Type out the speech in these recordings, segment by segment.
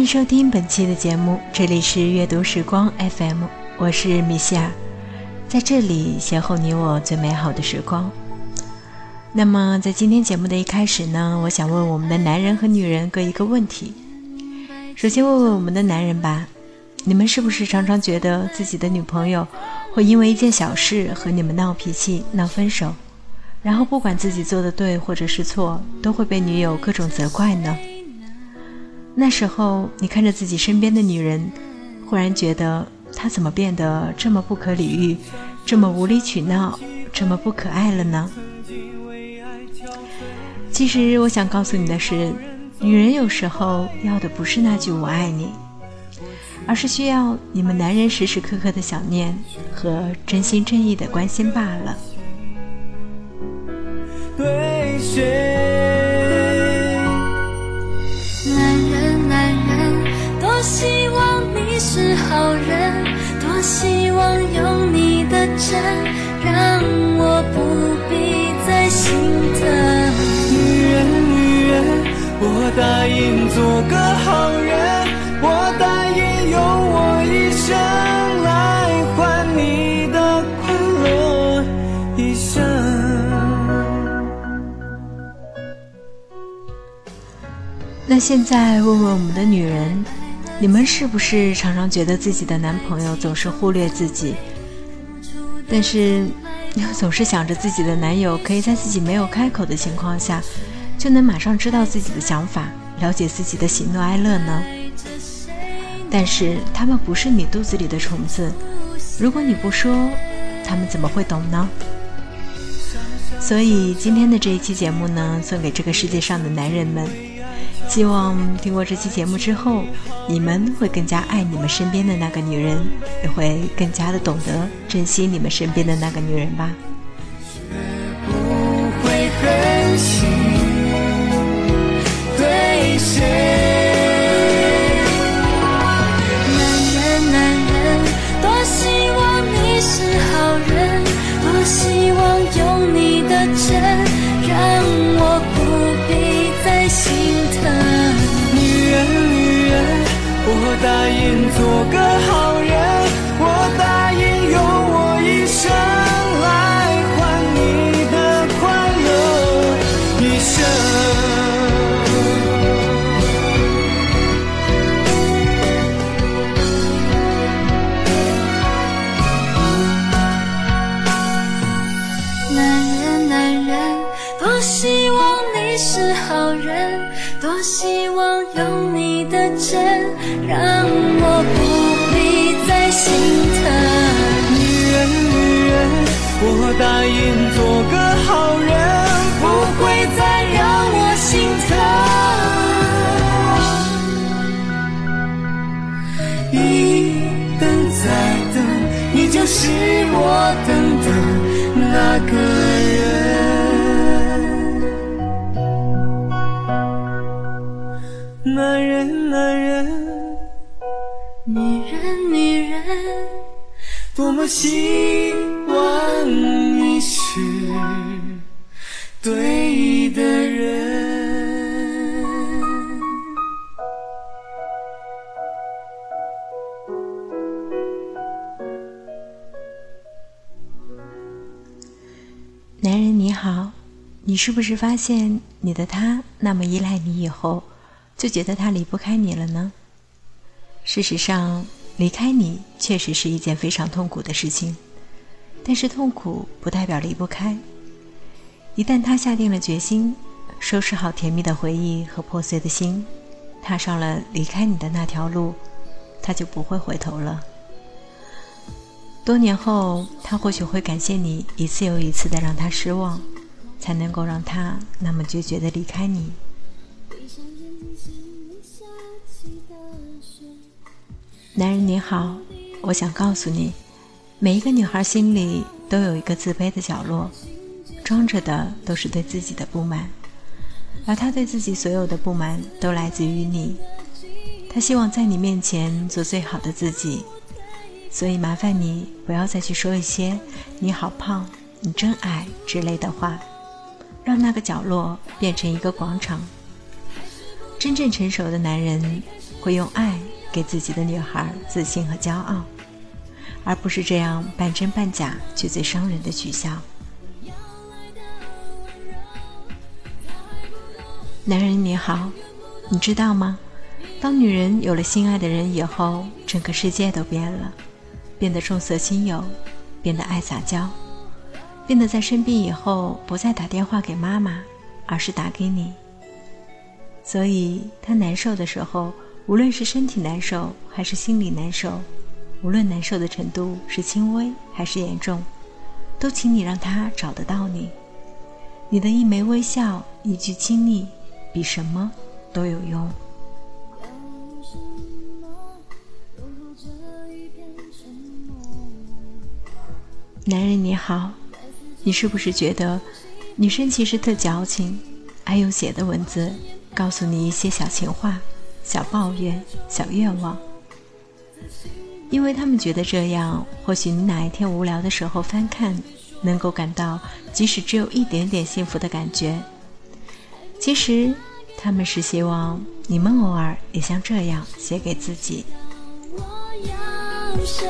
欢迎收听本期的节目，这里是阅读时光 FM，我是米歇尔，在这里邂逅你我最美好的时光。那么在今天节目的一开始呢，我想问我们的男人和女人各一个问题。首先问问我们的男人吧，你们是不是常常觉得自己的女朋友会因为一件小事和你们闹脾气、闹分手，然后不管自己做的对或者是错，都会被女友各种责怪呢？那时候，你看着自己身边的女人，忽然觉得她怎么变得这么不可理喻，这么无理取闹，这么不可爱了呢？其实，我想告诉你的是，女人有时候要的不是那句“我爱你”，而是需要你们男人时时刻刻的想念和真心真意的关心罢了。对谁？希望你是好人，多希望有你的真，让我不必再心疼。女人，女人，我答应做个好人，我答应用我一生来换你的快乐一生。那现在问问我们的女人。你们是不是常常觉得自己的男朋友总是忽略自己，但是又总是想着自己的男友可以在自己没有开口的情况下，就能马上知道自己的想法，了解自己的喜怒哀乐呢？但是他们不是你肚子里的虫子，如果你不说，他们怎么会懂呢？所以今天的这一期节目呢，送给这个世界上的男人们。希望听过这期节目之后，你们会更加爱你们身边的那个女人，也会更加的懂得珍惜你们身边的那个女人吧。对谁答应做个好人，我答应用我一生来换你的快乐一生。男人，男人，多希望你是好人，多希望有你的真。让我不必再心疼。女人，女人，我答应做个好人，不会再让我心疼。一等再等，你就是我等男人，男人。女人，女人，多么希望你是对的人。男人你好，你是不是发现你的他那么依赖你以后，就觉得他离不开你了呢？事实上，离开你确实是一件非常痛苦的事情，但是痛苦不代表离不开。一旦他下定了决心，收拾好甜蜜的回忆和破碎的心，踏上了离开你的那条路，他就不会回头了。多年后，他或许会感谢你一次又一次的让他失望，才能够让他那么决绝的离开你。男人你好，我想告诉你，每一个女孩心里都有一个自卑的角落，装着的都是对自己的不满，而她对自己所有的不满都来自于你。她希望在你面前做最好的自己，所以麻烦你不要再去说一些“你好胖”“你真矮”之类的话，让那个角落变成一个广场。真正成熟的男人会用爱给自己的女孩自信和骄傲，而不是这样半真半假却最伤人的取笑。男人你好，你知道吗？当女人有了心爱的人以后，整个世界都变了，变得重色轻友，变得爱撒娇，变得在生病以后不再打电话给妈妈，而是打给你。所以，他难受的时候，无论是身体难受还是心里难受，无论难受的程度是轻微还是严重，都请你让他找得到你。你的一枚微笑，一句亲昵。比什么都有用。男人你好，你是不是觉得女生其实特矫情，爱用写的文字告诉你一些小情话、小抱怨、小愿望？因为他们觉得这样，或许你哪一天无聊的时候翻看，能够感到即使只有一点点幸福的感觉。其实，他们是希望你们偶尔也像这样写给自己。我要生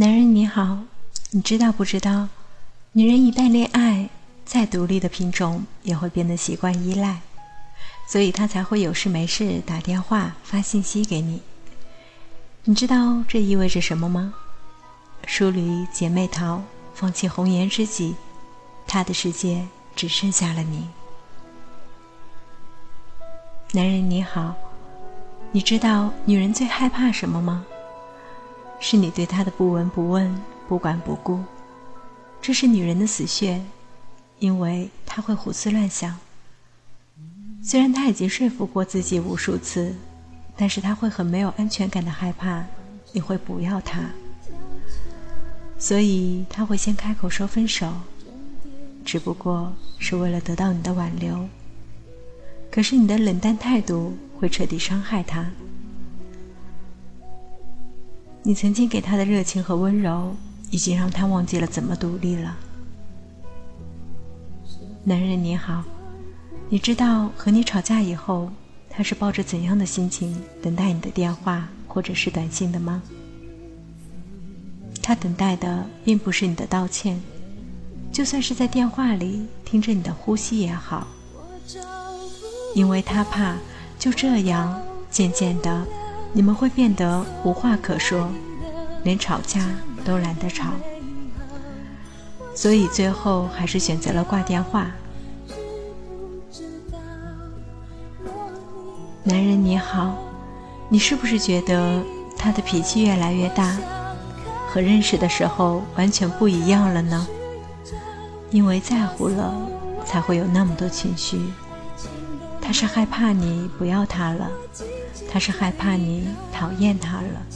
男人你好，你知道不知道？女人一旦恋爱，再独立的品种也会变得习惯依赖，所以她才会有事没事打电话发信息给你。你知道这意味着什么吗？疏离姐妹淘，放弃红颜知己，她的世界只剩下了你。男人你好，你知道女人最害怕什么吗？是你对他的不闻不问、不管不顾，这是女人的死穴，因为她会胡思乱想。虽然她已经说服过自己无数次，但是她会很没有安全感的害怕你会不要她，所以她会先开口说分手，只不过是为了得到你的挽留。可是你的冷淡态度会彻底伤害她。你曾经给他的热情和温柔，已经让他忘记了怎么独立了。男人你好，你知道和你吵架以后，他是抱着怎样的心情等待你的电话或者是短信的吗？他等待的并不是你的道歉，就算是在电话里听着你的呼吸也好，因为他怕就这样渐渐的。你们会变得无话可说，连吵架都懒得吵，所以最后还是选择了挂电话。男人你好，你是不是觉得他的脾气越来越大，和认识的时候完全不一样了呢？因为在乎了，才会有那么多情绪。他是害怕你不要他了。他是害怕你讨厌他了，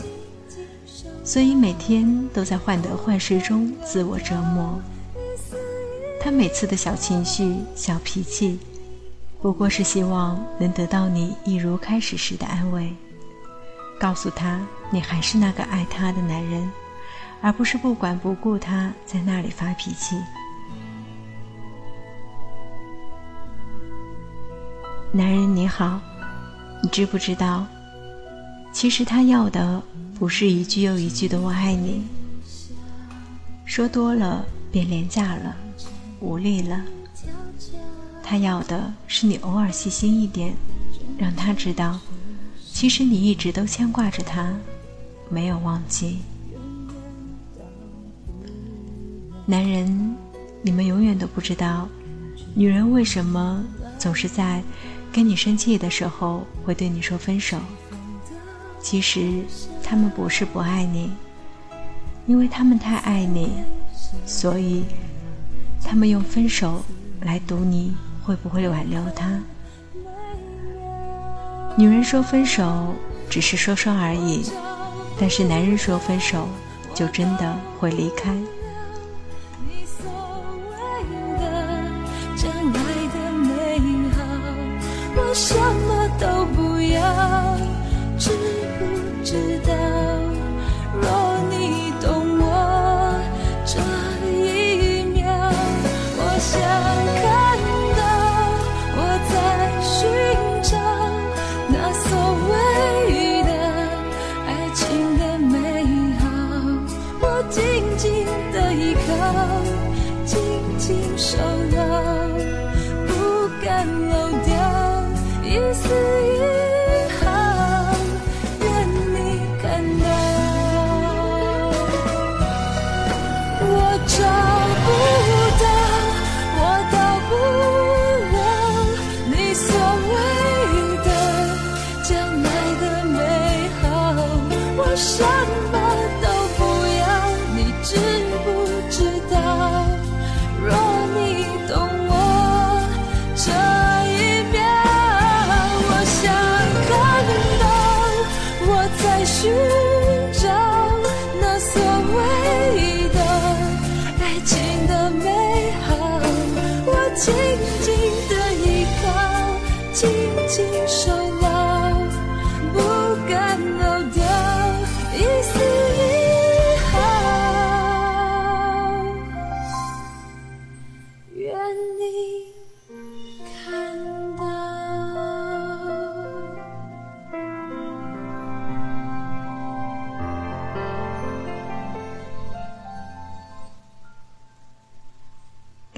所以每天都在患得患失中自我折磨。他每次的小情绪、小脾气，不过是希望能得到你一如开始时的安慰，告诉他你还是那个爱他的男人，而不是不管不顾他在那里发脾气。男人你好，你知不知道？其实他要的不是一句又一句的“我爱你”，说多了便廉价了，无力了。他要的是你偶尔细心一点，让他知道，其实你一直都牵挂着他，没有忘记。男人，你们永远都不知道，女人为什么总是在跟你生气的时候会对你说分手。其实，他们不是不爱你，因为他们太爱你，所以他们用分手来赌你。会不会挽留他？女人说分手只是说说而已，但是男人说分手就真的会离开。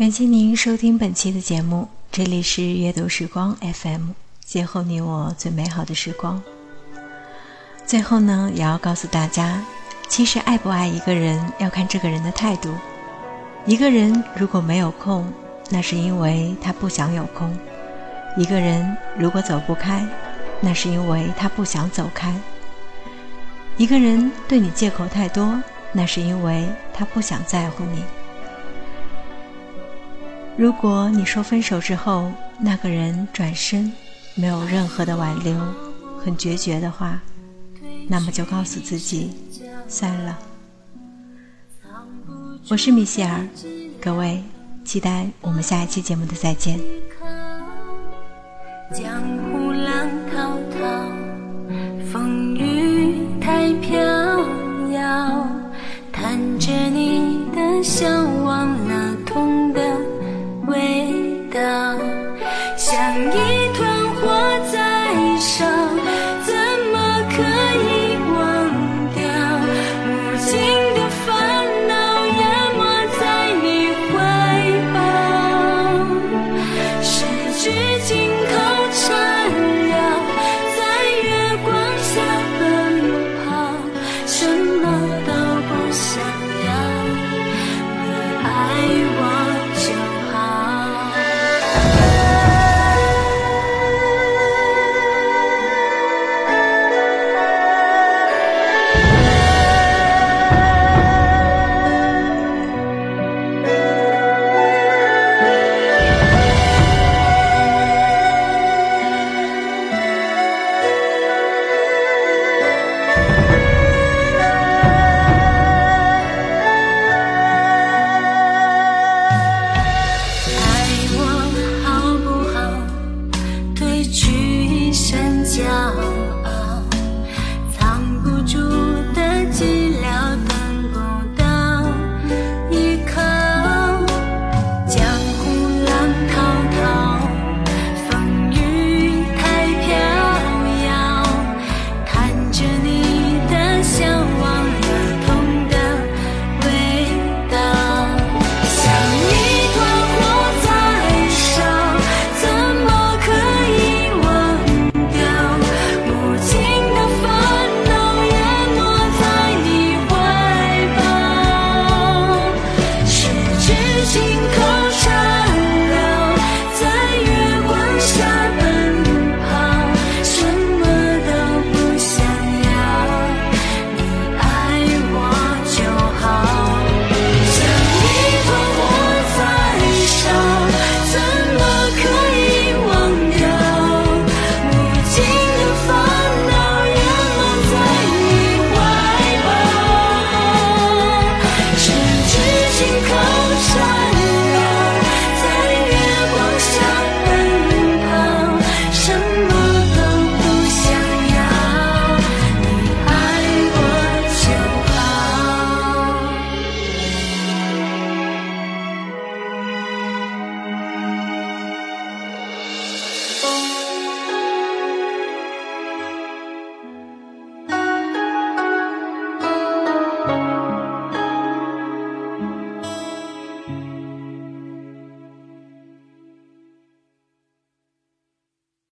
感谢您收听本期的节目，这里是阅读时光 FM，邂逅你我最美好的时光。最后呢，也要告诉大家，其实爱不爱一个人要看这个人的态度。一个人如果没有空，那是因为他不想有空；一个人如果走不开，那是因为他不想走开；一个人对你借口太多，那是因为他不想在乎你。如果你说分手之后，那个人转身，没有任何的挽留，很决绝的话，那么就告诉自己，算了。我是米歇尔，各位，期待我们下一期节目的再见。江湖浪滔滔，风雨太飘摇，弹着你的笑。